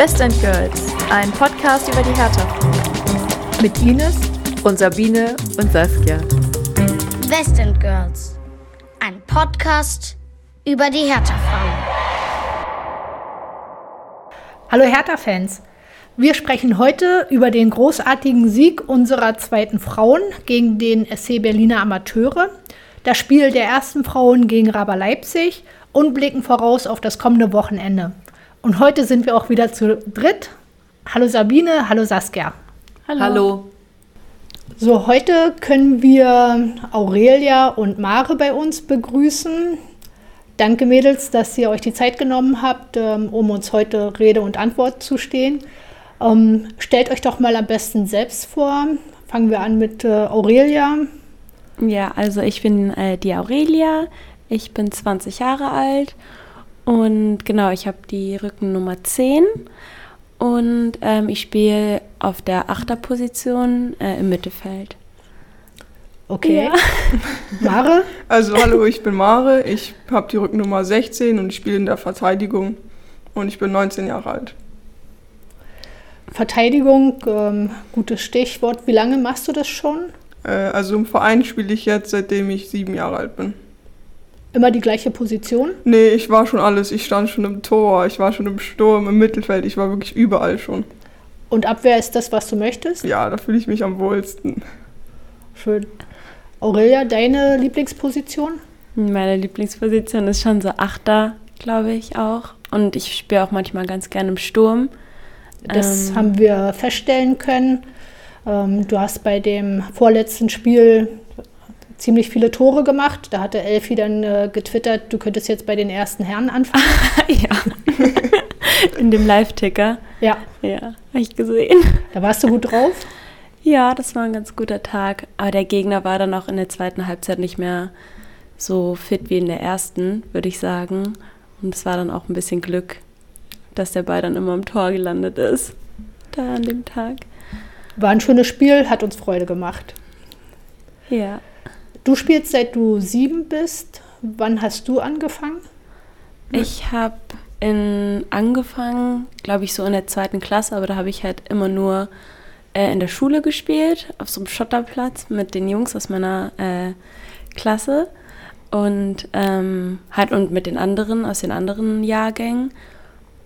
Best and Girls, ein Podcast über die Hertha. Mit Ines und Sabine und Saskia. West End Girls, ein Podcast über die Hertha-Frauen. Hallo Hertha-Fans. Wir sprechen heute über den großartigen Sieg unserer zweiten Frauen gegen den SC Berliner Amateure, das Spiel der ersten Frauen gegen Raber Leipzig und blicken voraus auf das kommende Wochenende. Und heute sind wir auch wieder zu dritt. Hallo Sabine, hallo Saskia. Hallo. hallo. So, heute können wir Aurelia und Mare bei uns begrüßen. Danke, Mädels, dass ihr euch die Zeit genommen habt, ähm, um uns heute Rede und Antwort zu stehen. Ähm, stellt euch doch mal am besten selbst vor. Fangen wir an mit äh, Aurelia. Ja, also ich bin äh, die Aurelia. Ich bin 20 Jahre alt und genau, ich habe die Rückennummer 10 und ähm, ich spiele auf der Achterposition äh, im Mittelfeld. Okay. Ja. Mare? Also hallo, ich bin Mare, ich habe die Rückennummer 16 und ich spiele in der Verteidigung und ich bin 19 Jahre alt. Verteidigung, ähm, gutes Stichwort. Wie lange machst du das schon? Äh, also im Verein spiele ich jetzt, seitdem ich sieben Jahre alt bin. Immer die gleiche Position? Nee, ich war schon alles. Ich stand schon im Tor, ich war schon im Sturm, im Mittelfeld, ich war wirklich überall schon. Und Abwehr ist das, was du möchtest? Ja, da fühle ich mich am wohlsten. Schön. Aurelia, deine Lieblingsposition? Meine Lieblingsposition ist schon so Achter, glaube ich auch. Und ich spiele auch manchmal ganz gerne im Sturm. Das ähm, haben wir feststellen können. Ähm, du hast bei dem vorletzten Spiel ziemlich viele Tore gemacht. Da hatte Elfi dann äh, getwittert, du könntest jetzt bei den ersten Herren anfangen. ja. In dem Live-Ticker. Ja. Ja, habe ich gesehen. Da warst du gut drauf? Ja, das war ein ganz guter Tag. Aber der Gegner war dann auch in der zweiten Halbzeit nicht mehr so fit wie in der ersten, würde ich sagen. Und es war dann auch ein bisschen Glück, dass der Ball dann immer im Tor gelandet ist. Da an dem Tag. War ein schönes Spiel, hat uns Freude gemacht. Ja. Du spielst seit du sieben bist. Wann hast du angefangen? Ich habe angefangen, glaube ich, so in der zweiten Klasse, aber da habe ich halt immer nur äh, in der Schule gespielt, auf so einem Schotterplatz mit den Jungs aus meiner äh, Klasse und ähm, halt und mit den anderen aus den anderen Jahrgängen.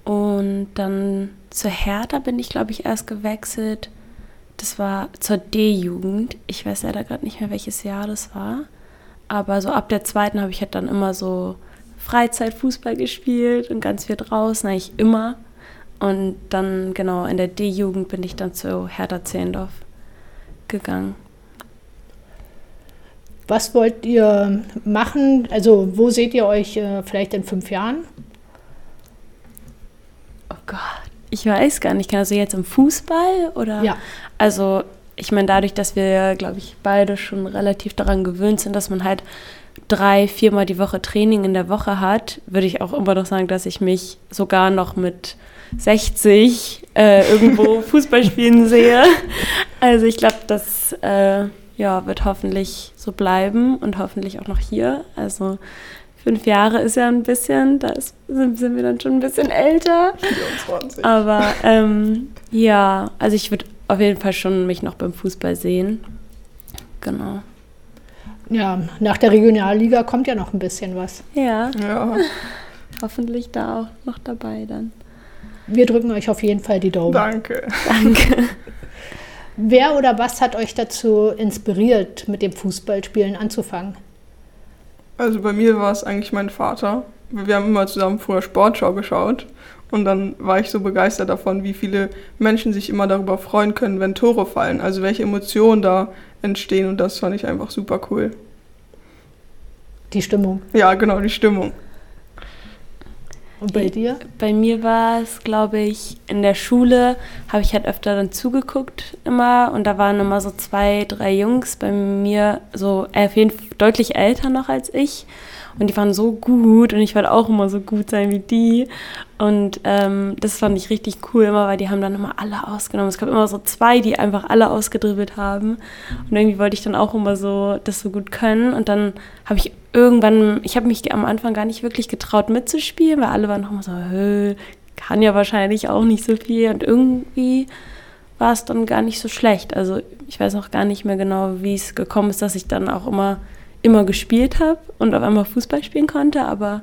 Und dann zur Hertha bin ich, glaube ich, erst gewechselt das war zur D-Jugend. Ich weiß leider gerade nicht mehr, welches Jahr das war. Aber so ab der zweiten habe ich halt dann immer so Freizeitfußball gespielt und ganz viel draußen, eigentlich immer. Und dann, genau, in der D-Jugend bin ich dann zu Hertha Zehendorf gegangen. Was wollt ihr machen? Also, wo seht ihr euch äh, vielleicht in fünf Jahren? Oh Gott, ich weiß gar nicht. Also jetzt im Fußball oder? Ja. Also ich meine, dadurch, dass wir, glaube ich, beide schon relativ daran gewöhnt sind, dass man halt drei, viermal die Woche Training in der Woche hat, würde ich auch immer noch sagen, dass ich mich sogar noch mit 60 äh, irgendwo Fußball spielen sehe. Also ich glaube, das äh, ja, wird hoffentlich so bleiben und hoffentlich auch noch hier. Also fünf Jahre ist ja ein bisschen, da sind, sind, wir dann schon ein bisschen älter. 24. Aber ähm, ja, also ich würde auf jeden Fall schon mich noch beim Fußball sehen. Genau. Ja, nach der Regionalliga kommt ja noch ein bisschen was. Ja. Ja. Hoffentlich da auch noch dabei dann. Wir drücken euch auf jeden Fall die Daumen. Danke. Danke. Wer oder was hat euch dazu inspiriert, mit dem Fußballspielen anzufangen? Also bei mir war es eigentlich mein Vater. Wir haben immer zusammen früher Sportschau geschaut und dann war ich so begeistert davon, wie viele Menschen sich immer darüber freuen können, wenn Tore fallen. Also welche Emotionen da entstehen und das fand ich einfach super cool. Die Stimmung. Ja, genau, die Stimmung. Und bei dir? Bei mir war es, glaube ich, in der Schule habe ich halt öfter dann zugeguckt immer und da waren immer so zwei, drei Jungs bei mir, so äh, auf jeden Fall deutlich älter noch als ich und die waren so gut und ich wollte auch immer so gut sein wie die. Und ähm, das fand ich richtig cool immer, weil die haben dann immer alle ausgenommen. Es gab immer so zwei, die einfach alle ausgedribbelt haben. Und irgendwie wollte ich dann auch immer so das so gut können. Und dann habe ich irgendwann, ich habe mich am Anfang gar nicht wirklich getraut mitzuspielen, weil alle waren noch immer so, Hö, kann ja wahrscheinlich auch nicht so viel. Und irgendwie war es dann gar nicht so schlecht. Also ich weiß auch gar nicht mehr genau, wie es gekommen ist, dass ich dann auch immer, immer gespielt habe und auf einmal Fußball spielen konnte. Aber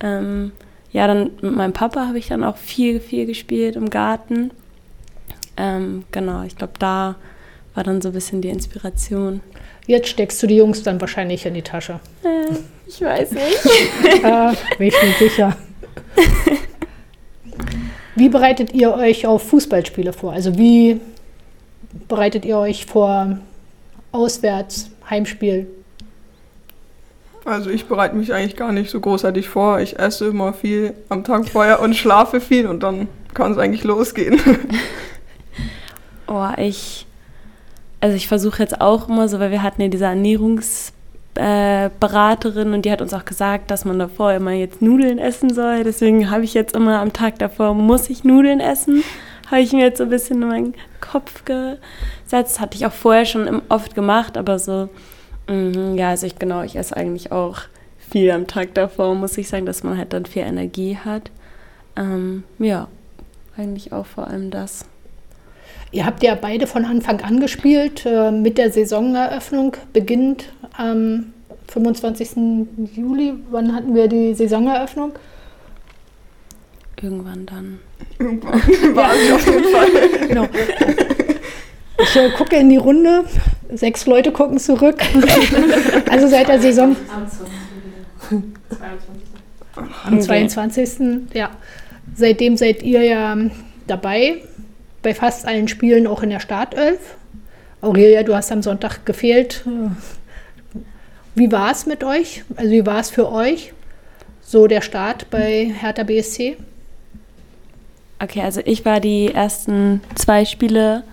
ähm, ja, dann mit meinem Papa habe ich dann auch viel, viel gespielt im Garten. Ähm, genau, ich glaube, da war dann so ein bisschen die Inspiration. Jetzt steckst du die Jungs dann wahrscheinlich in die Tasche. Äh, ich weiß nicht. äh, bin ich mir sicher. Wie bereitet ihr euch auf Fußballspiele vor? Also wie bereitet ihr euch vor auswärts, Heimspiel? Also ich bereite mich eigentlich gar nicht so großartig vor. Ich esse immer viel am Tag vorher und schlafe viel und dann kann es eigentlich losgehen. oh, ich, also ich versuche jetzt auch immer so, weil wir hatten ja diese Ernährungsberaterin äh, und die hat uns auch gesagt, dass man davor immer jetzt Nudeln essen soll. Deswegen habe ich jetzt immer am Tag davor, muss ich Nudeln essen. Habe ich mir jetzt so ein bisschen in meinen Kopf gesetzt. Hatte ich auch vorher schon oft gemacht, aber so Mhm, ja, also ich genau, ich esse eigentlich auch viel am Tag davor, muss ich sagen, dass man halt dann viel Energie hat. Ähm, ja, eigentlich auch vor allem das. Ihr habt ja beide von Anfang an gespielt. Äh, mit der Saisoneröffnung beginnt am 25. Juli. Wann hatten wir die Saisoneröffnung? Irgendwann dann. Irgendwann war ja. auf jeden Fall. genau. Ich äh, gucke in die Runde. Sechs Leute gucken zurück. also seit der Saison. Am 22. Ja. Seitdem seid ihr ja dabei. Bei fast allen Spielen auch in der Startelf. Aurelia, du hast am Sonntag gefehlt. Wie war es mit euch? Also wie war es für euch? So der Start bei Hertha BSC? Okay, also ich war die ersten zwei Spiele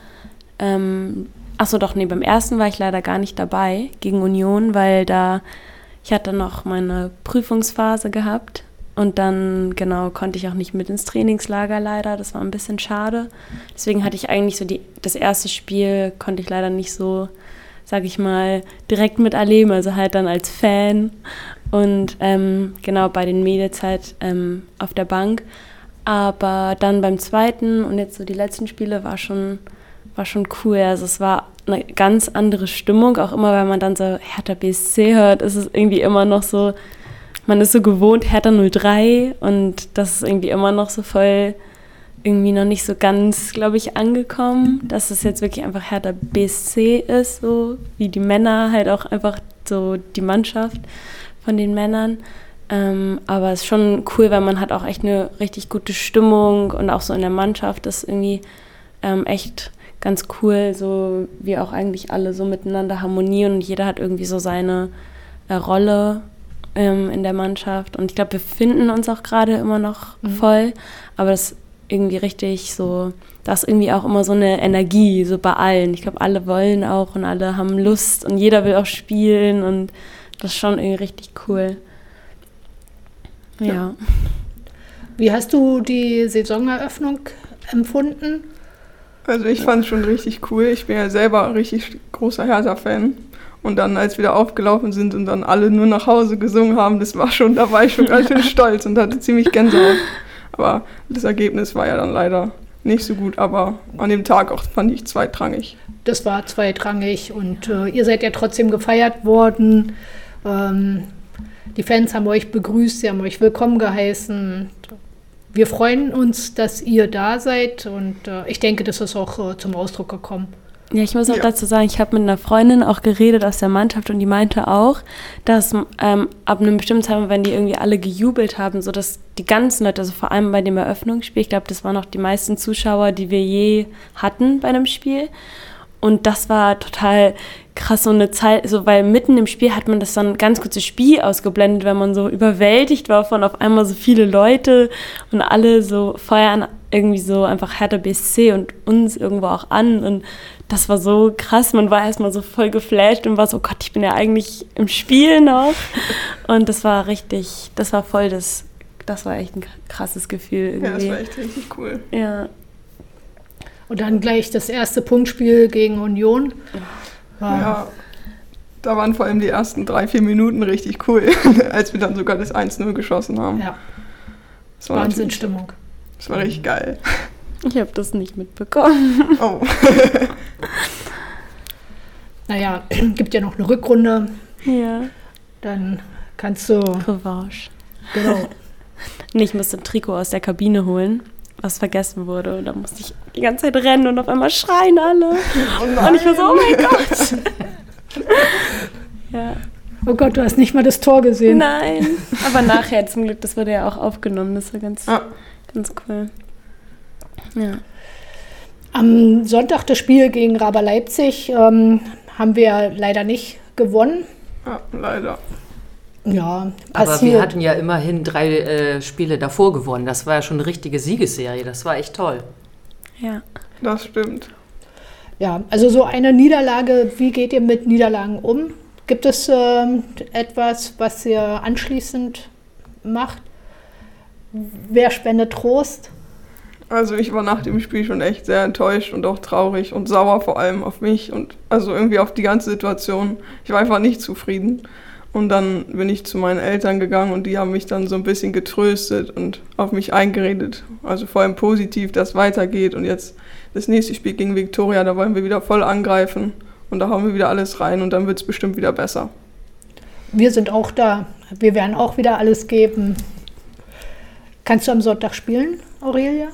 ähm, achso, doch, nee, beim ersten war ich leider gar nicht dabei gegen Union, weil da, ich hatte noch meine Prüfungsphase gehabt und dann, genau, konnte ich auch nicht mit ins Trainingslager leider. Das war ein bisschen schade. Deswegen hatte ich eigentlich so die, das erste Spiel, konnte ich leider nicht so, sag ich mal, direkt miterleben, also halt dann als Fan und ähm, genau bei den Mädels halt ähm, auf der Bank. Aber dann beim zweiten und jetzt so die letzten Spiele war schon war schon cool. Also es war eine ganz andere Stimmung, auch immer, wenn man dann so Hertha BSC hört, ist es irgendwie immer noch so, man ist so gewohnt Hertha 03 und das ist irgendwie immer noch so voll irgendwie noch nicht so ganz, glaube ich, angekommen, dass es jetzt wirklich einfach Hertha BSC ist, so wie die Männer, halt auch einfach so die Mannschaft von den Männern. Ähm, aber es ist schon cool, weil man hat auch echt eine richtig gute Stimmung und auch so in der Mannschaft ist irgendwie ähm, echt ganz cool, so wie auch eigentlich alle so miteinander harmonieren und jeder hat irgendwie so seine äh, Rolle ähm, in der Mannschaft. Und ich glaube, wir finden uns auch gerade immer noch mhm. voll, aber das ist irgendwie richtig so, da ist irgendwie auch immer so eine Energie, so bei allen. Ich glaube, alle wollen auch und alle haben Lust und jeder will auch spielen und das ist schon irgendwie richtig cool. ja. ja. Wie hast du die Saisoneröffnung empfunden? Also ich fand es schon richtig cool. Ich bin ja selber ein richtig großer Hertha-Fan. Und dann, als wir da aufgelaufen sind und dann alle nur nach Hause gesungen haben, das war schon, da war ich schon ganz schön stolz und hatte ziemlich Gänsehaut. Aber das Ergebnis war ja dann leider nicht so gut, aber an dem Tag auch fand ich zweitrangig. Das war zweitrangig und äh, ihr seid ja trotzdem gefeiert worden. Ähm, die Fans haben euch begrüßt, sie haben euch willkommen geheißen wir freuen uns, dass ihr da seid und äh, ich denke, das ist auch äh, zum Ausdruck gekommen. Ja, ich muss auch ja. dazu sagen, ich habe mit einer Freundin auch geredet aus der Mannschaft und die meinte auch, dass ähm, ab einem bestimmten Zeitpunkt, wenn die irgendwie alle gejubelt haben, so dass die ganzen Leute, also vor allem bei dem Eröffnungsspiel, ich glaube, das waren auch die meisten Zuschauer, die wir je hatten bei einem Spiel. Und das war total krass, so eine Zeit, so, weil mitten im Spiel hat man das dann ganz kurzes Spiel ausgeblendet, wenn man so überwältigt war von auf einmal so viele Leute und alle so feuern irgendwie so einfach Hertha BSC und uns irgendwo auch an und das war so krass, man war erstmal so voll geflasht und war so, oh Gott, ich bin ja eigentlich im Spiel noch und das war richtig, das war voll das, das war echt ein krasses Gefühl irgendwie. Ja, das war echt richtig cool. Ja. Und dann gleich das erste Punktspiel gegen Union. Ja. ja. Da waren vor allem die ersten drei, vier Minuten richtig cool, als wir dann sogar das 1-0 geschossen haben. Ja. Wahnsinnsstimmung. Das war richtig geil. Ich habe das nicht mitbekommen. Oh. Naja, gibt ja noch eine Rückrunde. Ja. Dann kannst du, Revanche. genau. Nee, ich musste ein Trikot aus der Kabine holen, was vergessen wurde. Und da musste ich die ganze Zeit rennen und auf einmal schreien alle. und ich war so, oh mein Gott. ja. Oh Gott, du hast nicht mal das Tor gesehen. Nein. Aber nachher zum Glück, das wurde ja auch aufgenommen. Das war ganz, Ah. ganz cool. Ja. Am Sonntag das Spiel gegen Raber Leipzig ähm, haben wir leider nicht gewonnen. Ja, leider. Ja, Aber passiert. wir hatten ja immerhin drei äh, Spiele davor gewonnen. Das war ja schon eine richtige Siegesserie. Das war echt toll. Ja. Das stimmt. Ja, also so eine Niederlage, wie geht ihr mit Niederlagen um? Gibt es ähm, etwas, was ihr anschließend macht? Wer spendet Trost? Also ich war nach dem Spiel schon echt sehr enttäuscht und auch traurig und sauer vor allem auf mich und also irgendwie auf die ganze Situation. Ich war einfach nicht zufrieden. Und dann bin ich zu meinen Eltern gegangen und die haben mich dann so ein bisschen getröstet und auf mich eingeredet. Also vor allem positiv, dass es weitergeht. Und jetzt das nächste Spiel gegen Viktoria, da wollen wir wieder voll angreifen. Und da hauen wir wieder alles rein und dann wird es bestimmt wieder besser. Wir sind auch da. Wir werden auch wieder alles geben. Kannst du am Sonntag spielen, Aurelia?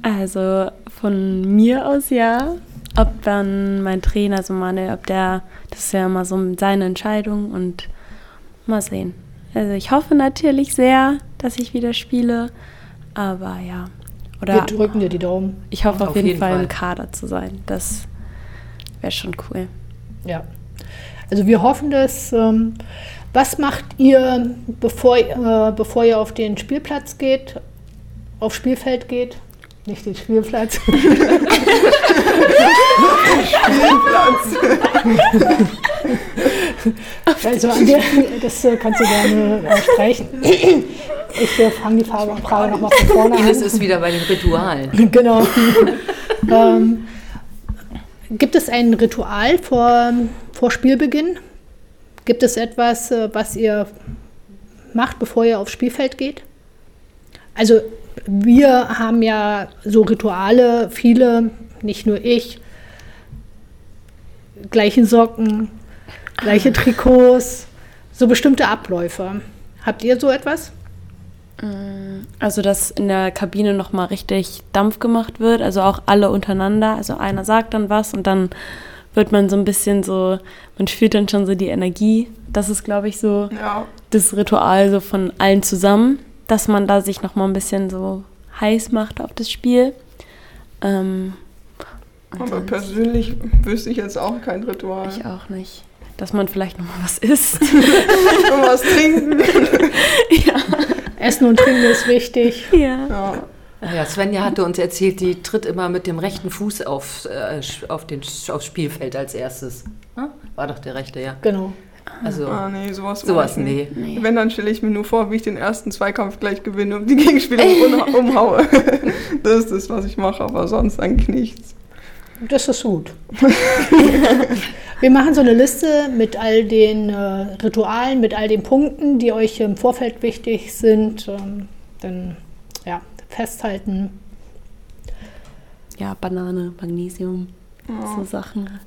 Also von mir aus ja. Ob dann mein Trainer, so Manuel, ob der, das ist ja immer so seine Entscheidung und mal sehen. Also ich hoffe natürlich sehr, dass ich wieder spiele, aber ja. Wir Oder drücken dir die Daumen. ich hoffe auf, Auf jeden, jeden Fall, Fall. im Kader zu sein. Das wäre schon cool. Ja. Also wir hoffen das. Ähm, was macht ihr, bevor, äh, bevor ihr auf den Spielplatz geht, aufs Spielfeld geht? Nicht den Spielplatz. also an der, das äh, kannst du gerne äh, streichen. Ich äh, fange die Frage, Frage nochmal von vorne an. Ines ist wieder bei den Ritualen. Genau. ähm, gibt es ein Ritual vor, vor Spielbeginn? Gibt es etwas, äh, was ihr macht, bevor ihr aufs Spielfeld geht? Also wir haben ja so Rituale, viele, nicht nur ich, gleichen Socken, gleiche Trikots, so bestimmte Abläufe. Habt ihr so etwas? Also, dass in der Kabine nochmal richtig Dampf gemacht wird, also auch alle untereinander. Also einer sagt dann was und dann wird man so ein bisschen so, man fühlt dann schon so die Energie. Das ist, glaube ich, so Ja, das Ritual so von allen zusammen, dass man da sich nochmal ein bisschen so heiß macht auf das Spiel. Ähm, aber persönlich wüsste ich jetzt auch kein Ritual. ich auch nicht. Dass man vielleicht nochmal was isst. Und was trinken. Essen und Trinken ist wichtig. ja. Ja. Ja, Svenja hatte uns erzählt, die tritt immer mit dem rechten Fuß auf, äh, auf den, aufs Spielfeld als erstes. Hm? War doch der rechte, ja. Genau. Also Ah, nee, sowas, sowas, nee. nicht. Wenn, dann stelle ich mir nur vor, wie ich den ersten Zweikampf gleich gewinne und die Gegenspieler umhaue. Das ist das, was ich mache, aber sonst eigentlich nichts. Das ist gut. Wir machen so eine Liste mit all den äh, Ritualen, mit all den Punkten, die euch im Vorfeld wichtig sind. Ähm, dann ja, festhalten. ja, Banane, Magnesium, so Sachen.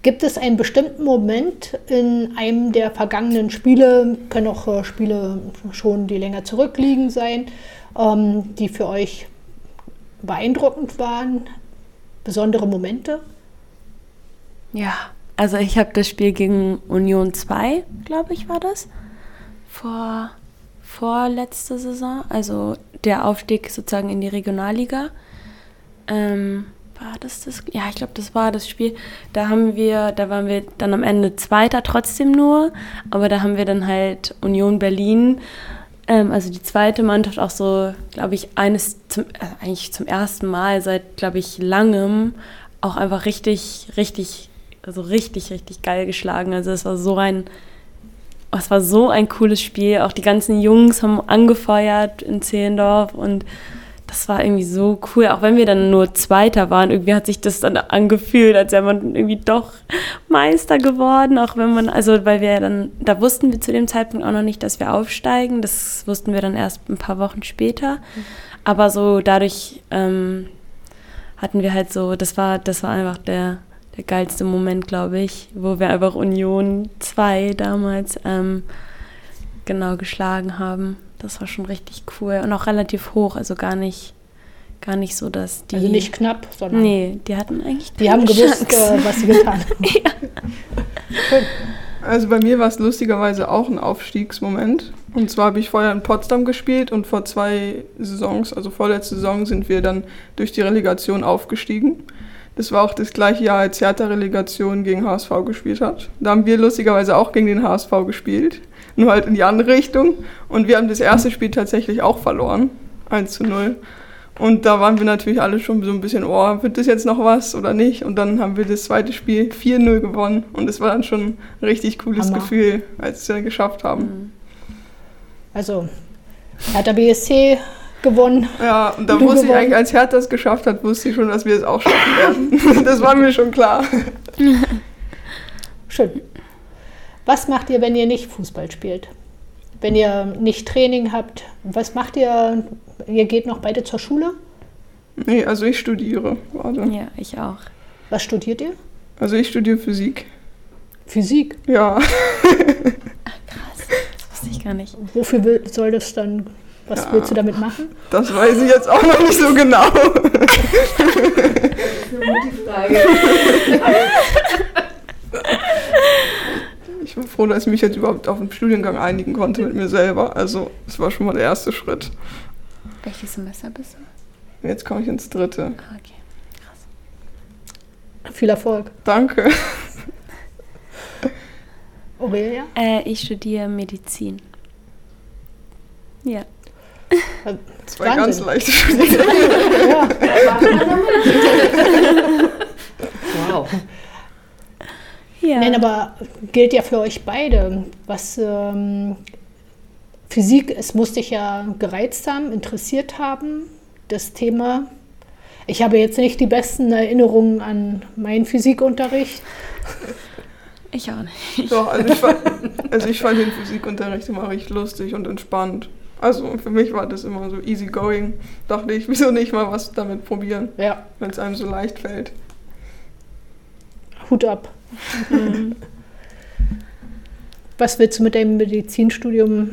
Gibt es einen bestimmten Moment in einem der vergangenen Spiele, können auch äh, Spiele schon, die länger zurückliegen sein, ähm, die für euch beeindruckend waren? Besondere Momente? Ja, also ich habe das Spiel gegen Union 2, glaube ich, war das. Vor, vor letzte Saison, also der Aufstieg sozusagen in die Regionalliga. Ähm, war das das? Ja, ich glaube, das war das Spiel. Da haben wir, da waren wir dann am Ende Zweiter trotzdem nur, aber da haben wir dann halt Union Berlin, ähm, also die zweite Mannschaft auch so, glaube ich, eines zum, äh, eigentlich zum ersten Mal seit, glaube ich, langem auch einfach richtig, richtig, also richtig, richtig geil geschlagen. Also es war so ein, es war so ein cooles Spiel. Auch die ganzen Jungs haben angefeuert in Zehlendorf und das war irgendwie so cool, auch wenn wir dann nur Zweiter waren. Irgendwie hat sich das dann angefühlt, als wäre man irgendwie doch Meister geworden, auch wenn man, also weil wir dann, da wussten wir zu dem Zeitpunkt auch noch nicht, dass wir aufsteigen. Das wussten wir dann erst ein paar Wochen später. Aber so dadurch ähm, hatten wir halt so, das war, das war einfach der, der geilste Moment, glaube ich, wo wir einfach Union 2 damals ähm, genau geschlagen haben. Das war schon richtig cool und auch relativ hoch, also gar nicht, gar nicht so, dass die. Also nicht knapp, sondern. Nee, die hatten eigentlich. Die haben gewusst, Chance. äh, was sie getan haben. Schön. Also bei mir war es lustigerweise auch ein Aufstiegsmoment. Und zwar habe ich vorher in Potsdam gespielt und vor zwei Saisons, also vorletzte Saison, sind wir dann durch die Relegation aufgestiegen. Das war auch das gleiche Jahr, als Hertha Relegation gegen HSV gespielt hat. Da haben wir lustigerweise auch gegen den HSV gespielt, nur halt in die andere Richtung. Und wir haben das erste Spiel tatsächlich auch verloren, 1 zu 0. Und da waren wir natürlich alle schon so ein bisschen, oh, wird das jetzt noch was oder nicht? Und dann haben wir das zweite Spiel 4-0 gewonnen. Und es war dann schon ein richtig cooles Hammer. Gefühl, als wir es geschafft haben. Mhm. Also, hat der BSC gewonnen. Ja, und da wusste ich eigentlich, als Hertha es geschafft hat, wusste ich schon, dass wir es auch schaffen werden. das war mir schon klar. Schön. Was macht ihr, wenn ihr nicht Fußball spielt? Wenn ihr nicht Training habt, was macht ihr? Ihr geht noch beide zur Schule? Nee, also ich studiere gerade. Ja, ich auch. Was studiert ihr? Also ich studiere Physik. Physik. Ja, Das wusste ich gar nicht. Wofür will, soll das dann, was Ja. willst du damit machen? das weiß ich jetzt auch noch nicht so genau. Ich bin froh, dass ich mich jetzt überhaupt auf den Studiengang einigen konnte mit mir selber. Also, das war schon mal der erste Schritt. Welches Semester bist du? Jetzt komme ich ins dritte. Ah, okay. Viel Erfolg. Danke. Aurelia? Äh, ich studiere Medizin. Ja. Zwei Wahnsinn. ganz leichte Studien. Ja. Wow. Ja. Nein, aber gilt ja für euch beide. Was ähm, Physik, es musste dich ja gereizt haben, interessiert haben, das Thema. Ich habe jetzt nicht die besten Erinnerungen an meinen Physikunterricht. ich auch nicht. Doch, also ich, fand, also ich fand den Physikunterricht immer recht lustig und entspannt. Also für mich war das immer so easy going. Dachte ich, wieso nicht mal was damit probieren, Ja, wenn es einem so leicht fällt. Hut ab. Was willst du mit deinem Medizinstudium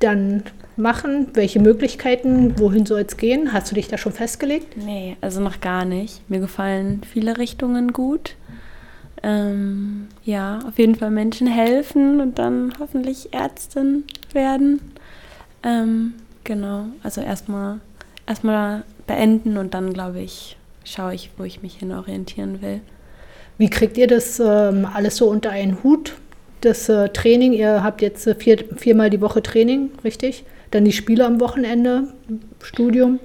dann machen? Welche Möglichkeiten? Wohin soll es gehen? Hast du dich da schon festgelegt? Nee, also noch gar nicht. Mir gefallen viele Richtungen gut. Ähm, ja, auf jeden Fall Menschen helfen und dann hoffentlich Ärztin werden. Ähm, genau, also erstmal erstmal beenden und dann, glaube ich, schaue ich, wo ich mich hin orientieren will. Wie kriegt ihr das ähm, alles so unter einen Hut? Das äh, Training, ihr habt jetzt äh, vier, viermal die Woche Training, richtig? Dann die Spiele am Wochenende, Studium.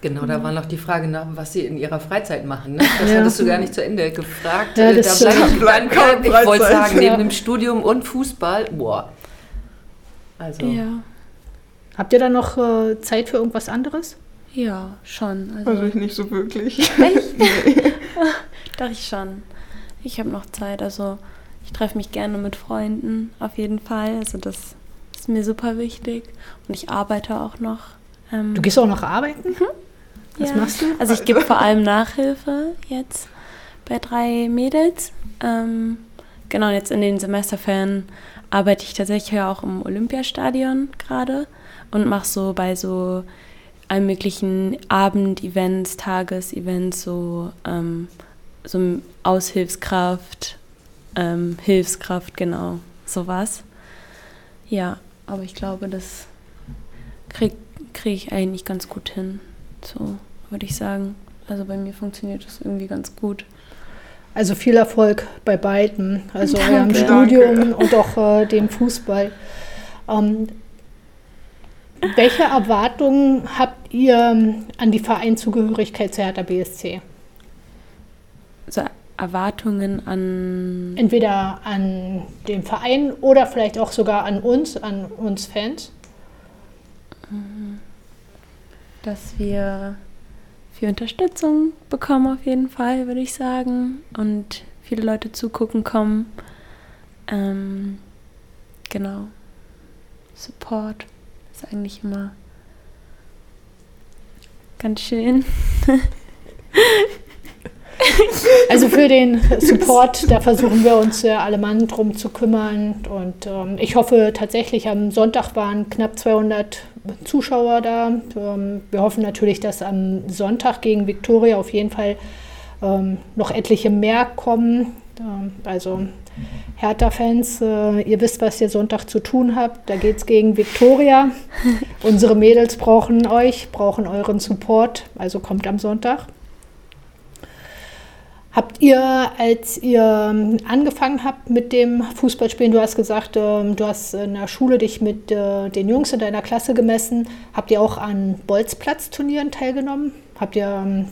Genau, da war noch die Frage nach, was Sie in Ihrer Freizeit machen. Ne? Das Ja. hattest du gar nicht zu Ende gefragt. Ja, Äh, das, da bleib ich, bleibt kaum ich wollte sagen, neben Ja. dem Studium und Fußball, boah. Also, Ja, Habt ihr dann noch äh, Zeit für irgendwas anderes? Ja, schon. Also, Also ich nicht so wirklich. Doch, ich schon. Ich habe noch Zeit. Also ich treffe mich gerne mit Freunden, auf jeden Fall. Also das ist mir super wichtig. Und ich arbeite auch noch. Ähm, Du gehst auch noch arbeiten? Was ja. machst du? Also ich gebe vor allem Nachhilfe jetzt bei drei Mädels. Ähm, genau, und jetzt in den Semesterferien arbeite ich tatsächlich auch im Olympiastadion gerade und mache so bei so allen möglichen Abendevents, Tagesevents, so, ähm, so Aushilfskraft, ähm, Hilfskraft, genau, sowas. Ja, aber ich glaube, das kriege krieg ich eigentlich ganz gut hin. So würde ich sagen. Also bei mir funktioniert das irgendwie ganz gut. Also viel Erfolg bei beiden, also eurem Danke. Studium und auch äh, dem Fußball. Ähm, welche Erwartungen habt ihr ähm, an die Vereinszugehörigkeit zu Hertha BSC? So Erwartungen an. Entweder an den Verein oder vielleicht auch sogar an uns, an uns Fans. ähm, dass wir viel Unterstützung bekommen auf jeden Fall, würde ich sagen. Und viele Leute zugucken kommen. Ähm, genau. Support ist eigentlich immer ganz schön. Also für den Support, da versuchen wir uns äh, alle Mann drum zu kümmern. Und ähm, ich hoffe tatsächlich, am Sonntag waren knapp 200 Zuschauer da. Ähm, wir hoffen natürlich, dass am Sonntag gegen Viktoria auf jeden Fall ähm, noch etliche mehr kommen. Ähm, also Hertha-Fans, äh, ihr wisst, was ihr Sonntag zu tun habt. Da geht es gegen Viktoria. Unsere Mädels brauchen euch, brauchen euren Support. Also kommt am Sonntag. Habt ihr, als ihr ähm, angefangen habt mit dem Fußballspielen, du hast gesagt, ähm, du hast in der Schule dich mit äh, den Jungs in deiner Klasse gemessen. Habt ihr auch an Bolzplatzturnieren teilgenommen? Habt ihr ähm,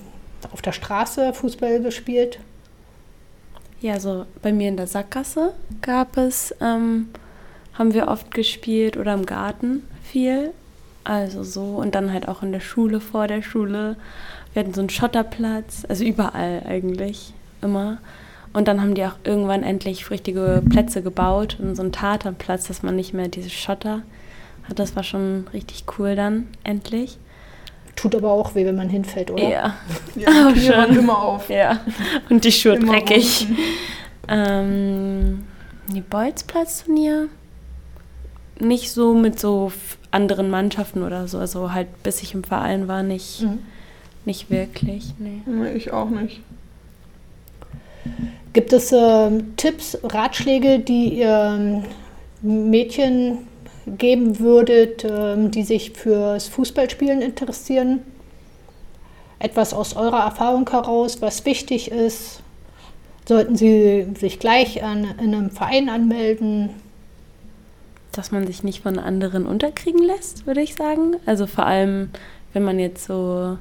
auf der Straße Fußball gespielt? Ja, so bei mir in der Sackgasse gab es, ähm, haben wir oft gespielt oder im Garten viel. Also so und dann halt auch in der Schule, vor der Schule. Wir hatten so einen Schotterplatz, also überall eigentlich, immer. Und dann haben die auch irgendwann endlich richtige Plätze gebaut und so einen Tatanplatz, dass man nicht mehr diese Schotter hat. Das war schon richtig cool dann, endlich. Tut aber auch weh, wenn man hinfällt, oder? Ja, Ja, waren schon. immer auf. ja. Und die Schuhe Immer dreckig. unten. Ähm, die Bolzplatzturnier nicht so mit so anderen Mannschaften oder so. Also halt bis ich im Verein war, nicht, Mhm. nicht wirklich. Nee. Nee, ich auch nicht. Gibt es ähm, Tipps, Ratschläge, die ihr ähm, Mädchen geben würdet, ähm, die sich fürs Fußballspielen interessieren? Etwas aus eurer Erfahrung heraus, was wichtig ist? Sollten sie sich gleich an, in einem Verein anmelden? Dass man sich nicht von anderen unterkriegen lässt, würde ich sagen. Also vor allem, wenn man jetzt so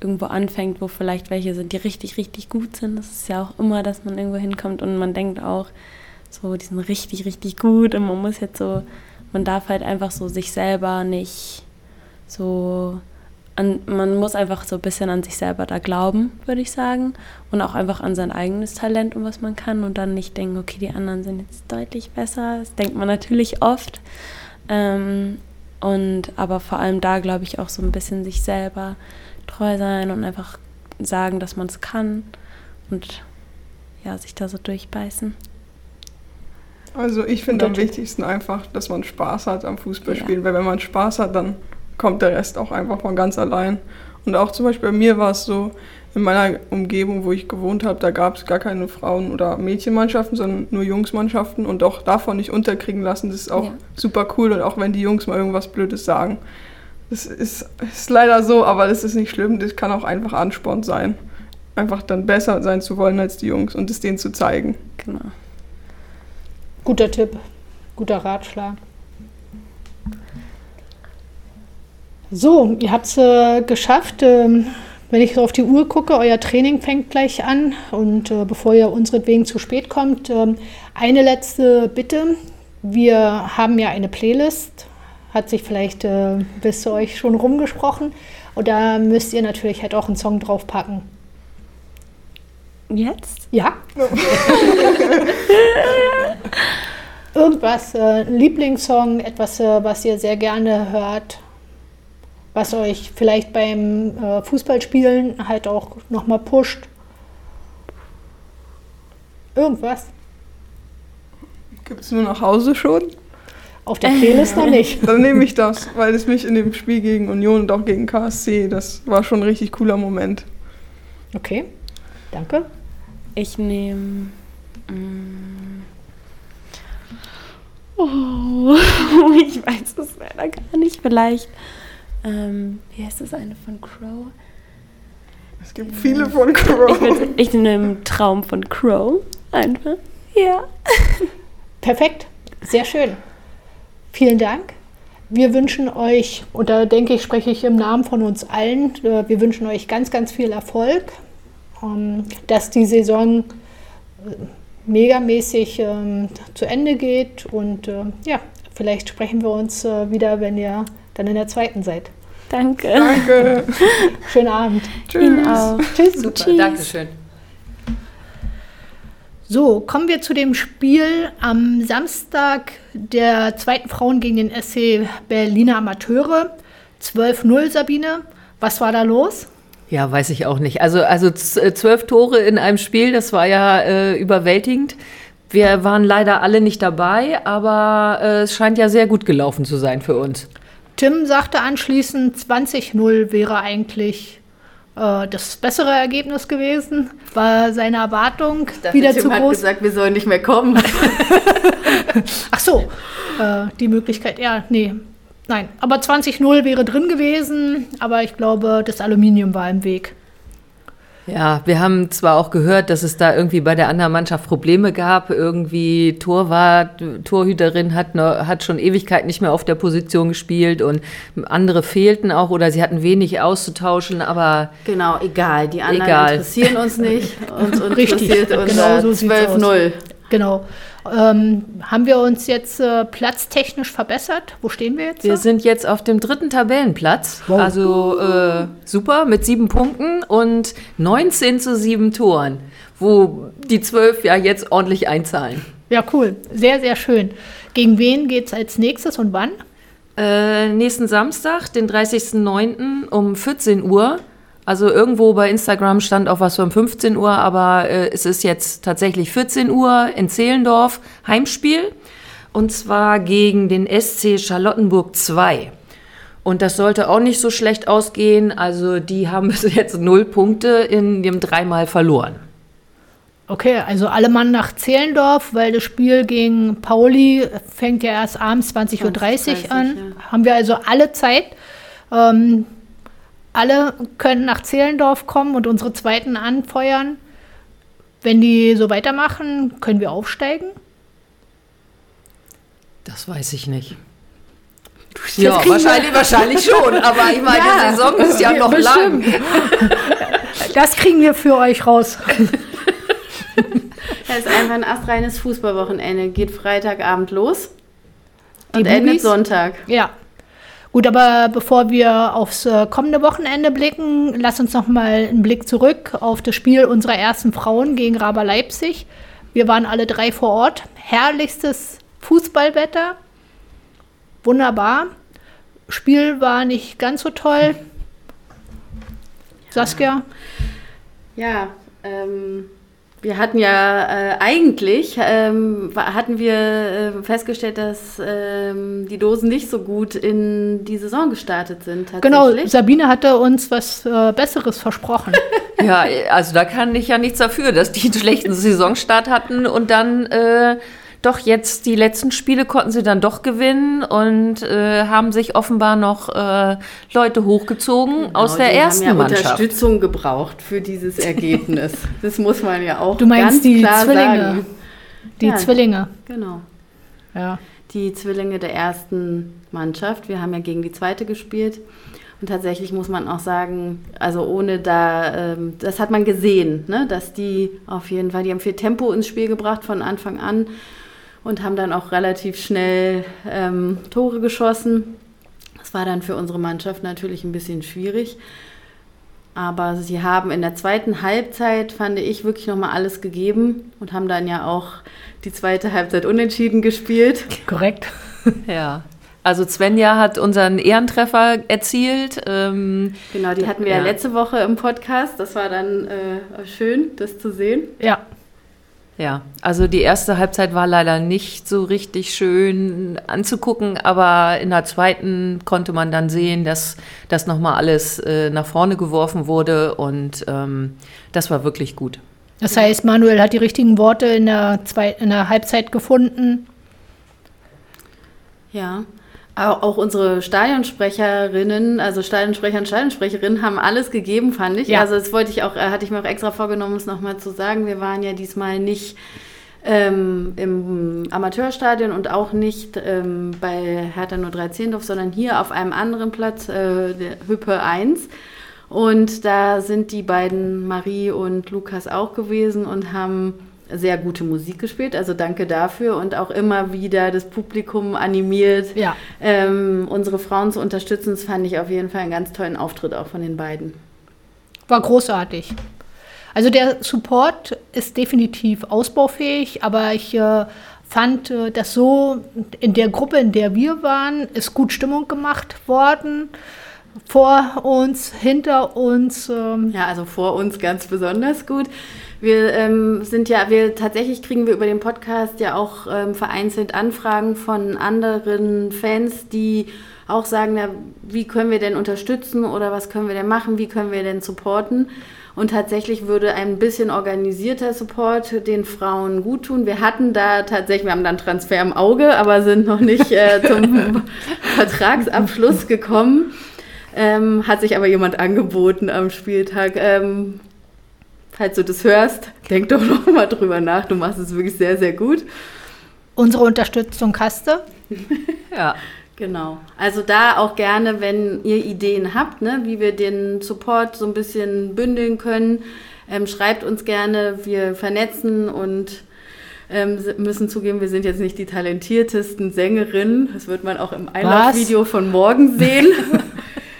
irgendwo anfängt, wo vielleicht welche sind, die richtig, richtig gut sind. Das ist ja auch immer, dass man irgendwo hinkommt und man denkt auch, so, die sind richtig, richtig gut und man muss jetzt so, man darf halt einfach so sich selber nicht so, an, man muss einfach so ein bisschen an sich selber da glauben, würde ich sagen. Und auch einfach an sein eigenes Talent und was man kann und dann nicht denken, okay, die anderen sind jetzt deutlich besser. Das denkt man natürlich oft. Ähm, und aber vor allem da glaube ich auch so ein bisschen sich selber treu sein und einfach sagen, dass man es kann und ja, sich da so durchbeißen. Also ich finde am wichtigsten einfach, dass man Spaß hat am Fußballspielen, weil wenn man Spaß hat, dann kommt der Rest auch einfach von ganz allein. Und auch zum Beispiel bei mir war es so, in meiner Umgebung, wo ich gewohnt habe, da gab es gar keine Frauen- oder Mädchenmannschaften, sondern nur Jungsmannschaften und auch davon nicht unterkriegen lassen, das ist auch Ja. super cool und auch wenn die Jungs mal irgendwas Blödes sagen. Das ist, ist leider so, aber das ist nicht schlimm, das kann auch einfach Ansporn sein. Einfach dann besser sein zu wollen als die Jungs und es denen zu zeigen. Genau. Guter Tipp, guter Ratschlag. So, ihr habt es äh, geschafft. Ähm, wenn ich so auf die Uhr gucke, euer Training fängt gleich an. Und äh, bevor ihr unseretwegen zu spät kommt, ähm, eine letzte Bitte. Wir haben ja eine Playlist, hat sich vielleicht äh, bis zu euch schon rumgesprochen. Und da müsst ihr natürlich halt auch einen Song draufpacken. Jetzt? Ja. Irgendwas, äh, ein Lieblingssong, etwas, äh, was ihr sehr gerne hört, was euch vielleicht beim äh, Fußballspielen halt auch nochmal pusht. Irgendwas. Gibt es nur nach Hause schon? Auf der Playlist noch nicht. Dann nehme ich das, weil es mich in dem Spiel gegen Union und auch gegen KSC, das war schon ein richtig cooler Moment. Okay, danke. Ich nehme. Mm, oh, ich weiß es leider gar nicht. Vielleicht. Ähm, wie heißt das eine von Crow? Es gibt viele von Ich, Crow. würd- ich nehme Traum von Crow. Einfach. Ja. Perfekt, sehr schön. Vielen Dank. Wir wünschen euch, und da denke ich, spreche ich im Namen von uns allen, äh, wir wünschen euch ganz, ganz viel Erfolg, dass die Saison äh, megamäßig ähm, zu Ende geht und äh, ja, vielleicht sprechen wir uns äh, wieder, wenn ihr dann in der zweiten seid. Danke. Danke. Schönen Abend. Ihnen auch. Tschüss. Super, Tschüss. Dankeschön. So, kommen wir zu dem Spiel am Samstag der zweiten Frauen gegen den SC Berliner Amateure. 12-0, Sabine. Was war da los? Ja, weiß ich auch nicht. Also, also äh, zwölf Tore in einem Spiel, das war ja äh, überwältigend. Wir waren leider alle nicht dabei, aber äh, es scheint ja sehr gut gelaufen zu sein für uns. Tim sagte anschließend, 20-0 wäre eigentlich äh, das bessere Ergebnis gewesen. War seine Erwartung wieder Tim zu hat groß? gesagt, wir sollen nicht mehr kommen. Ach so, äh, die Möglichkeit, ja, nee. Nein, aber 20-0 wäre drin gewesen, aber ich glaube, das Aluminium war im Weg. Ja, wir haben zwar auch gehört, dass es da irgendwie bei der anderen Mannschaft Probleme gab. Irgendwie Torwart, Torhüterin hat, ne, hat schon Ewigkeit nicht mehr auf der Position gespielt und andere fehlten auch oder sie hatten wenig auszutauschen, aber genau, egal. Die anderen Egal. interessieren uns nicht. Uns Richtig, interessiert genau unser so sieht's 12-0. Genau. Ähm, haben wir uns jetzt äh, platztechnisch verbessert? Wo stehen wir jetzt? wir sind jetzt auf dem dritten Tabellenplatz. Also äh, super, mit sieben Punkten und 19 zu sieben Toren, wo die zwölf ja jetzt ordentlich einzahlen. ja, cool. Sehr, sehr schön. Gegen wen geht es als nächstes und wann? Äh, nächsten Samstag, den 30.09. um 14 Uhr. Also irgendwo bei Instagram stand auch was von 15 Uhr, aber äh, es ist jetzt tatsächlich 14 Uhr in Zehlendorf, Heimspiel. Und zwar gegen den SC Charlottenburg 2. Und das sollte auch nicht so schlecht ausgehen. Also die haben bis jetzt null Punkte in dem dreimal verloren. Okay, also alle Mann nach Zehlendorf, weil das Spiel gegen Pauli fängt ja erst abends 20.30 Uhr 20:30 an. ja. Haben wir also alle Zeit. Ähm, alle können nach Zehlendorf kommen und unsere Zweiten anfeuern. Wenn die so weitermachen, können wir aufsteigen. Das weiß ich nicht. Das Ja, kriegen wir- wahrscheinlich, wahrscheinlich schon. Aber ich meine, Ja, die Saison ist ja noch lang. Das kriegen wir für euch raus. Das ist einfach ein astreines Fußballwochenende. Geht Freitagabend los Die und endet? Sonntag. Ja. Gut, aber bevor wir aufs äh, kommende Wochenende blicken, lass uns noch mal einen Blick zurück auf das Spiel unserer ersten Frauen gegen Raber Leipzig. Wir waren alle drei vor Ort. Herrlichstes Fußballwetter. Wunderbar. Spiel war nicht ganz so toll. Saskia? Ja, ähm, wir hatten ja äh, eigentlich ähm, hatten wir äh, festgestellt, dass ähm, die Dosen nicht so gut in die Saison gestartet sind. Genau. Sabine hatte uns was äh, Besseres versprochen. Ja, also da kann ich ja nichts dafür, dass die einen schlechten Saisonstart hatten und dann äh, doch jetzt die letzten Spiele konnten sie dann doch gewinnen und äh, haben sich offenbar noch äh, Leute hochgezogen aus Genau, der die ersten haben ja Mannschaft. Unterstützung gebraucht für dieses Ergebnis. das muss man ja auch Du meinst ganz die klar Zwillinge? sagen. Die Ja. Zwillinge. Genau. Ja. die Zwillinge der ersten Mannschaft. Wir haben ja gegen die zweite gespielt. Und tatsächlich muss man auch sagen, also ohne da, ähm, das hat man gesehen, ne? dass die auf jeden Fall, die haben viel Tempo ins Spiel gebracht von Anfang an und haben dann auch relativ schnell ähm, Tore geschossen. Das war dann für unsere Mannschaft natürlich ein bisschen schwierig. Aber sie haben in der zweiten Halbzeit, fand ich, wirklich nochmal alles gegeben und haben dann ja auch die zweite Halbzeit unentschieden gespielt. Korrekt. Ja. Also Svenja hat unseren Ehrentreffer erzielt. Ähm, Genau, die hatten wir ja. Letzte Woche im Podcast. Das war dann äh, schön, das zu sehen. Ja. Ja, also die erste Halbzeit war leider nicht so richtig schön anzugucken, aber in der zweiten konnte man dann sehen, dass das nochmal alles äh, nach vorne geworfen wurde und ähm, das war wirklich gut. Das heißt, Manuel hat die richtigen Worte in der, Zwei in der Halbzeit gefunden. Ja. Auch, unsere Stadionsprecherinnen, also Stadionsprecher und Stadionsprecherinnen haben alles gegeben, fand ich. Ja. Also das wollte ich auch, äh, hatte ich mir auch extra vorgenommen, es nochmal zu sagen. Wir waren ja diesmal nicht ähm, im Amateurstadion und auch nicht ähm, bei Hertha 03 Zehndorf, sondern hier auf einem anderen Platz, äh, der Hüppe 1. Und da sind die beiden Marie und Lukas auch gewesen und haben sehr gute Musik gespielt, also danke dafür und auch immer wieder das Publikum animiert, Ja. ähm, unsere Frauen zu unterstützen. Das fand ich auf jeden Fall einen ganz tollen Auftritt auch von den beiden. War großartig. Also der Support ist definitiv ausbaufähig, aber ich äh, fand, äh, dass so in der Gruppe, in der wir waren, ist gut Stimmung gemacht worden. Vor uns, hinter uns. Ähm, Ja, also vor uns ganz besonders gut. Wir ähm, sind ja, wir tatsächlich kriegen wir über den Podcast ja auch ähm, vereinzelt Anfragen von anderen Fans, die auch sagen, na, wie können wir denn unterstützen oder was können wir denn machen, wie können wir denn supporten. Und tatsächlich würde ein bisschen organisierter Support den Frauen gut tun. Wir hatten da tatsächlich, wir haben dann Transfer im Auge, aber sind noch nicht äh, zum Vertragsabschluss gekommen. Ähm, hat sich aber jemand angeboten am Spieltag. Ähm, falls du das hörst, denk doch noch mal drüber nach. Du machst es wirklich sehr, sehr gut. unsere Unterstützung hast du. Ja. Genau. Also da auch gerne, wenn ihr Ideen habt, ne, wie wir den Support so ein bisschen bündeln können, ähm, schreibt uns gerne. Wir vernetzen und ähm, müssen zugeben, wir sind jetzt nicht die talentiertesten Sängerinnen. Das wird man auch im Einlaufvideo von morgen sehen.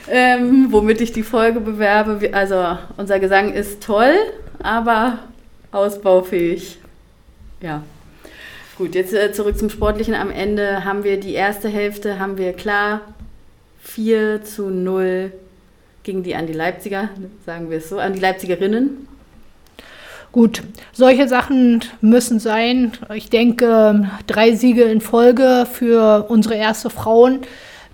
ähm, womit ich die Folge bewerbe. Also unser Gesang ist toll, aber ausbaufähig. Ja. Gut, jetzt äh, zurück zum Sportlichen. Am Ende haben wir die erste Hälfte, haben wir klar 4 zu 0 gegen die an die Leipziger, sagen wir es so, an die Leipzigerinnen. Gut, solche Sachen müssen sein. Ich denke, drei Siege in Folge für unsere erste Frauen,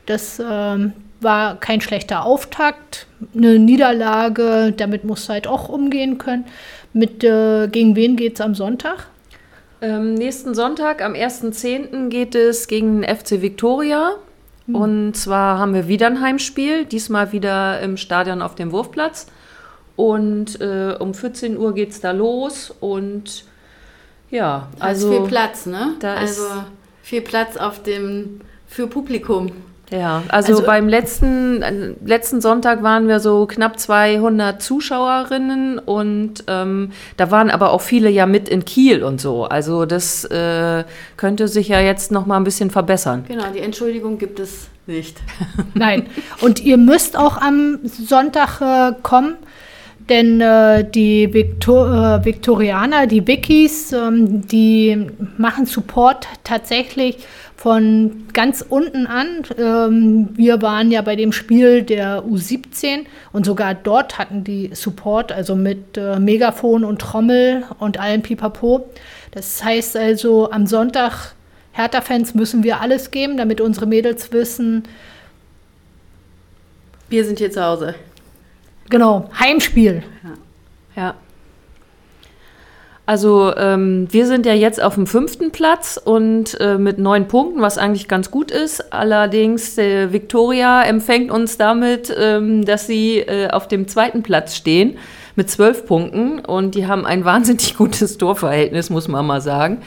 das ähm, war kein schlechter Auftakt. Eine Niederlage, damit muss halt auch umgehen können. Mit, äh, gegen wen geht es am Sonntag? Ähm, nächsten Sonntag, am 1.10. geht es gegen den FC Viktoria. Und zwar haben wir wieder ein Heimspiel, diesmal wieder im Stadion auf dem Wurfplatz. Und äh, um 14 Uhr geht es da los. Und ja, Also also. viel Platz, ne? da also ist- viel Platz auf dem für Publikum. Ja, also, Also- beim letzten, letzten Sonntag waren wir so knapp 200 Zuschauerinnen und ähm, da waren aber auch viele ja mit in Kiel und so. Also das äh, könnte sich ja jetzt noch mal ein bisschen verbessern. Genau, die Entschuldigung gibt es nicht. Nein. Und ihr müsst auch am Sonntag äh, kommen, denn äh, die Victor äh, Viktorianer, die Wikis, ähm, die machen Support tatsächlich von ganz unten an. Ähm, wir waren ja bei dem Spiel der U17 und sogar dort hatten die Support, also mit äh, Megafon und Trommel und allem Pipapo. Das heißt also, am Sonntag, Hertha-Fans, müssen wir alles geben, damit unsere Mädels wissen, Wir sind hier zu Hause. Genau, Heimspiel. Ja. Also ähm, wir sind ja jetzt auf dem fünften Platz und äh, mit neun Punkten, was eigentlich ganz gut ist. Allerdings äh, Victoria empfängt uns damit, ähm, dass sie äh, auf dem zweiten Platz stehen mit zwölf Punkten und die haben ein wahnsinnig gutes Torverhältnis, muss man mal sagen.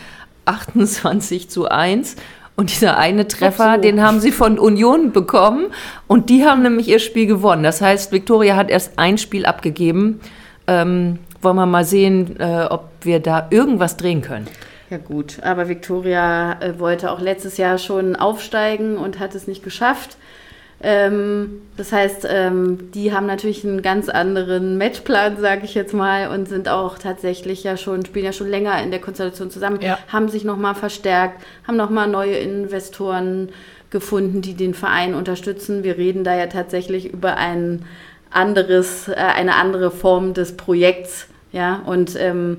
28 zu 1. Und dieser eine Treffer, so. den haben sie von Union bekommen und die haben nämlich ihr Spiel gewonnen. Das heißt, Victoria hat erst ein Spiel abgegeben. Ähm, wollen wir mal sehen, äh, ob wir da irgendwas drehen können. Ja gut, aber Viktoria äh, wollte auch letztes Jahr schon aufsteigen und hat es nicht geschafft. Ähm, das heißt, ähm, die haben natürlich einen ganz anderen Matchplan, sage ich jetzt mal, und sind auch tatsächlich ja schon, spielen ja schon länger in der Konstellation zusammen, Ja. haben sich nochmal verstärkt, haben nochmal neue Investoren gefunden, die den Verein unterstützen. Wir reden da ja tatsächlich über ein anderes, äh, eine andere Form des Projekts, ja, und ähm,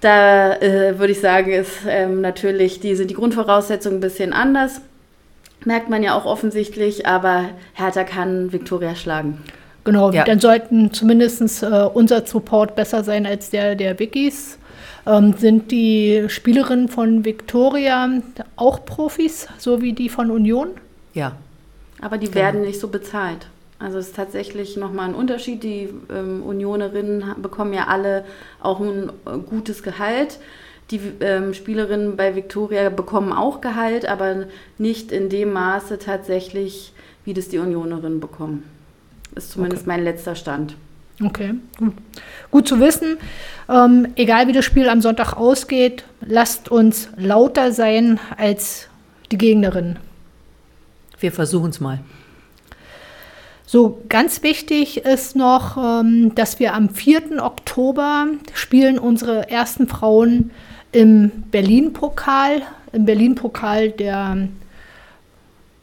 da äh, würde ich sagen, ist ähm, natürlich die, sind die Grundvoraussetzungen ein bisschen anders. Merkt man ja auch offensichtlich, aber Hertha kann Viktoria schlagen. Genau, Ja. dann sollten zumindest äh, unser Support besser sein als der der Wikis. Ähm, sind die Spielerinnen von Victoria auch Profis, so wie die von Union? Ja. Aber die werden nicht so bezahlt. Also es ist tatsächlich nochmal ein Unterschied. Die ähm, Unionerinnen bekommen ja alle auch ein äh, gutes Gehalt. Die ähm, Spielerinnen bei Viktoria bekommen auch Gehalt, aber nicht in dem Maße tatsächlich, wie das die Unionerinnen bekommen. Ist zumindest mein letzter Stand. Okay, gut. Gut zu wissen. Ähm, egal wie das Spiel am Sonntag ausgeht, lasst uns lauter sein als die Gegnerin. Wir versuchen es mal. So, ganz wichtig ist noch, ähm, dass wir am 4. Oktober spielen unsere ersten Frauen im Berlin-Pokal, im Berlin-Pokal der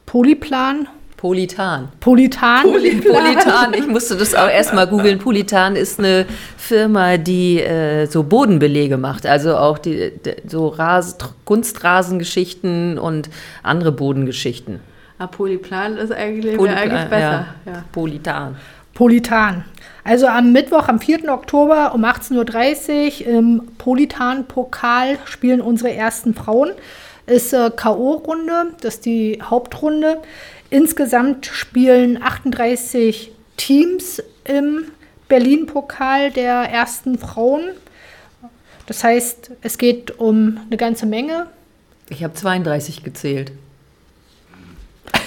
Polyplan. Politan. Politan. Poli Politan, ich musste das auch erstmal googeln. Politan ist eine Firma, die äh, so Bodenbelege macht, also auch die, die so Ras Kunstrasengeschichten und andere Bodengeschichten. Ah, Polyplan ist eigentlich, Poly- wäre eigentlich besser. Ja, Ja. Politan. Politan. Also am Mittwoch, am 4. Oktober um 18.30 Uhr im Politan-Pokal spielen unsere ersten Frauen. Ist äh, K.O.-Runde, das ist die Hauptrunde. Insgesamt spielen 38 Teams im Berlin-Pokal der ersten Frauen. Das heißt, es geht um eine ganze Menge. Ich habe 32 gezählt.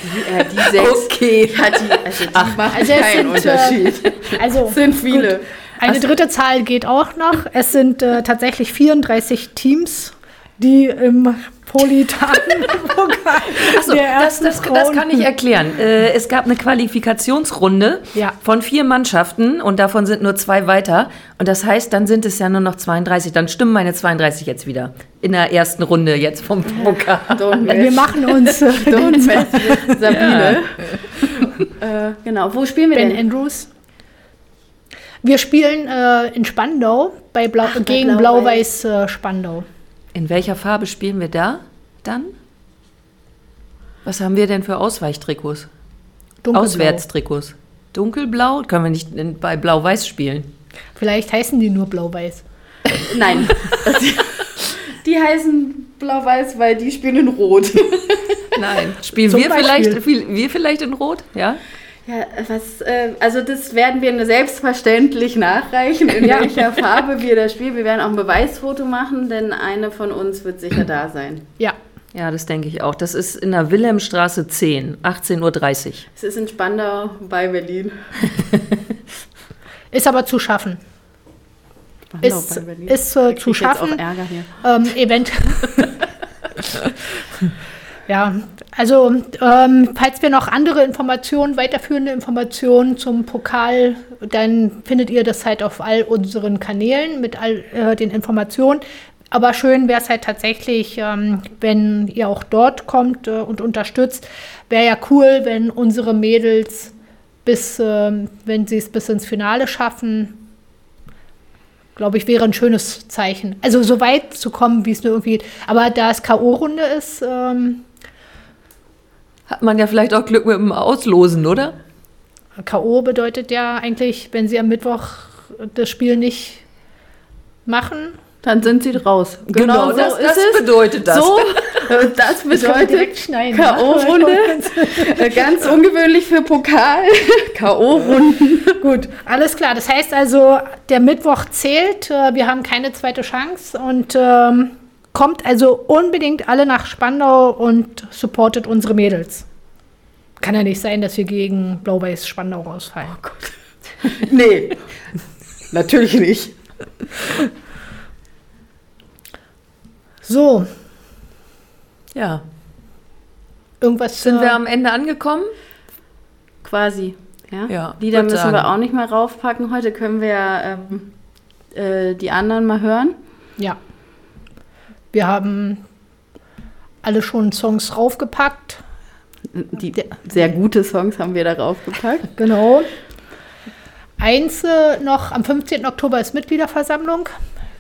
Die, äh, die sechs, Okay. ja, die, also die machen Also keinen sind, Unterschied. Also sind viele. Gut. Eine dritte Zahl geht auch noch. Es sind äh, tatsächlich 34 Teams, die im Politan-Pokal Achso, das, das, das kann ich erklären. Äh, es gab eine Qualifikationsrunde Ja. von vier Mannschaften und davon sind nur zwei weiter. Und das heißt, dann sind es ja nur noch 32. Dann stimmen meine 32 jetzt wieder. In der ersten Runde jetzt vom Pokal. Wir machen uns Sabine. äh, genau, wo spielen wir Ben denn? Andrews. Wir spielen äh, in Spandau bei Blau Ach, gegen Blau-Weiß. Blau-Weiß äh, Spandau. In welcher Farbe spielen wir da dann? Was haben wir denn für Ausweichtrikots? Dunkelblau. Auswärtstrikots. Dunkelblau? Können wir nicht in, bei Blau-Weiß spielen? Vielleicht heißen die nur Blau-Weiß. Nein. die heißen blau-weiß, weil die spielen in rot. Nein. Spielen Zum wir Beispiel. vielleicht, viel- wir vielleicht in Rot? Ja? Ja, was, äh, also das werden wir selbstverständlich nachreichen, in Ja. welcher Farbe wir das spielen. Wir werden auch ein Beweisfoto machen, denn eine von uns wird sicher da sein. Ja. Ja, das denke ich auch. Das ist in der Wilhelmstraße 10, 18.30 Uhr. Es ist in Spandau bei Berlin. Ist aber zu schaffen. Spandau Ist, bei Berlin. ist äh, zu ich jetzt auch schaffen. Ärger hier. ähm, Event. ja, also ähm, falls wir noch andere Informationen, weiterführende Informationen zum Pokal, dann findet ihr das halt auf all unseren Kanälen mit all äh, den Informationen. Aber schön wäre es halt tatsächlich, ähm, wenn ihr auch dort kommt äh, und unterstützt. Wäre ja cool, wenn unsere Mädels bis, ähm, wenn sie es bis ins Finale schaffen, glaube ich, wäre ein schönes Zeichen. Also so weit zu kommen, wie es nur irgendwie geht. Aber da es K.O.-Runde ist, ähm, Hat man ja vielleicht auch Glück mit dem Auslosen, oder? K.O. bedeutet ja eigentlich, wenn sie am Mittwoch das Spiel nicht machen, Dann sind sie raus. Genau, das- so das bedeutet das. So, das bedeutet. K.O.-Runde. Äh, Ganz ungewöhnlich für Pokal. K.O.-Runden. Gut, alles klar. Das heißt also, der Mittwoch zählt. äh, Wir haben keine zweite Chance und ähm, kommt also unbedingt alle nach Spandau und supportet unsere Mädels. Kann ja nicht sein, dass wir gegen Blau-Weiß Spandau rausfallen. Nee, natürlich nicht. So, Ja. irgendwas Sind äh, wir am Ende angekommen? Quasi. Ja, Ja, Lieder müssen sagen. wir auch nicht mehr raufpacken. Heute können wir ähm, äh, die anderen mal hören. Ja. Wir haben alle schon Songs raufgepackt. Die sehr gute Songs haben wir da raufgepackt. Genau. Eins äh, noch, am 15. Oktober ist Mitgliederversammlung.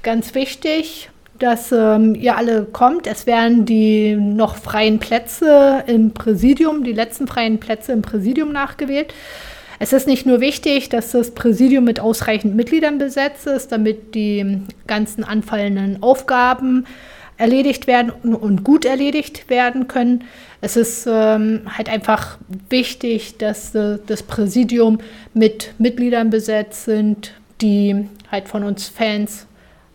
Ganz wichtig, dass ähm, ihr alle kommt. Es werden die noch freien Plätze im Präsidium, die letzten freien Plätze im Präsidium nachgewählt. Es ist nicht nur wichtig, dass das Präsidium mit ausreichend Mitgliedern besetzt ist, damit die ganzen anfallenden Aufgaben erledigt werden und- gut erledigt werden können. Es ist ähm, halt einfach wichtig, dass äh, das Präsidium mit Mitgliedern besetzt sind, die halt von uns Fans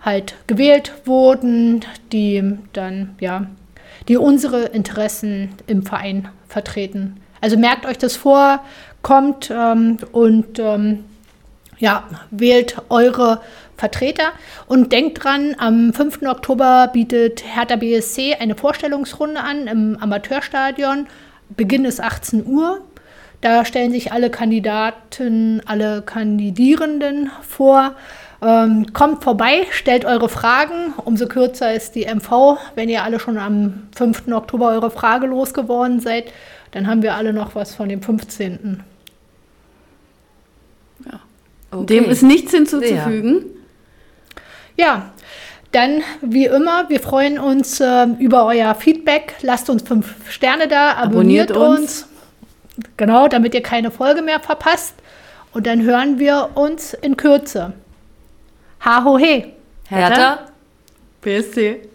halt gewählt wurden, die dann ja, die unsere Interessen im Verein vertreten. Also merkt euch das vor, kommt ähm, und ähm, Ja, wählt eure Vertreter und denkt dran, am 5. Oktober bietet Hertha BSC eine Vorstellungsrunde an im Amateurstadion. Beginn ist 18 Uhr. Da stellen sich alle Kandidaten, alle Kandidierenden vor. Ähm, kommt vorbei, stellt eure Fragen. Umso kürzer ist die MV. Wenn ihr alle schon am 5. Oktober eure Frage losgeworden seid, dann haben wir alle noch was von dem 15. Okay. Dem ist nichts hinzuzufügen. Ja. ja. Dann, wie immer, wir freuen uns äh, über euer Feedback. Lasst uns fünf Sterne da, abonniert, abonniert uns. uns. Genau, damit ihr keine Folge mehr verpasst. Und dann hören wir uns in Kürze. Ha ho he. Hertha. BSC.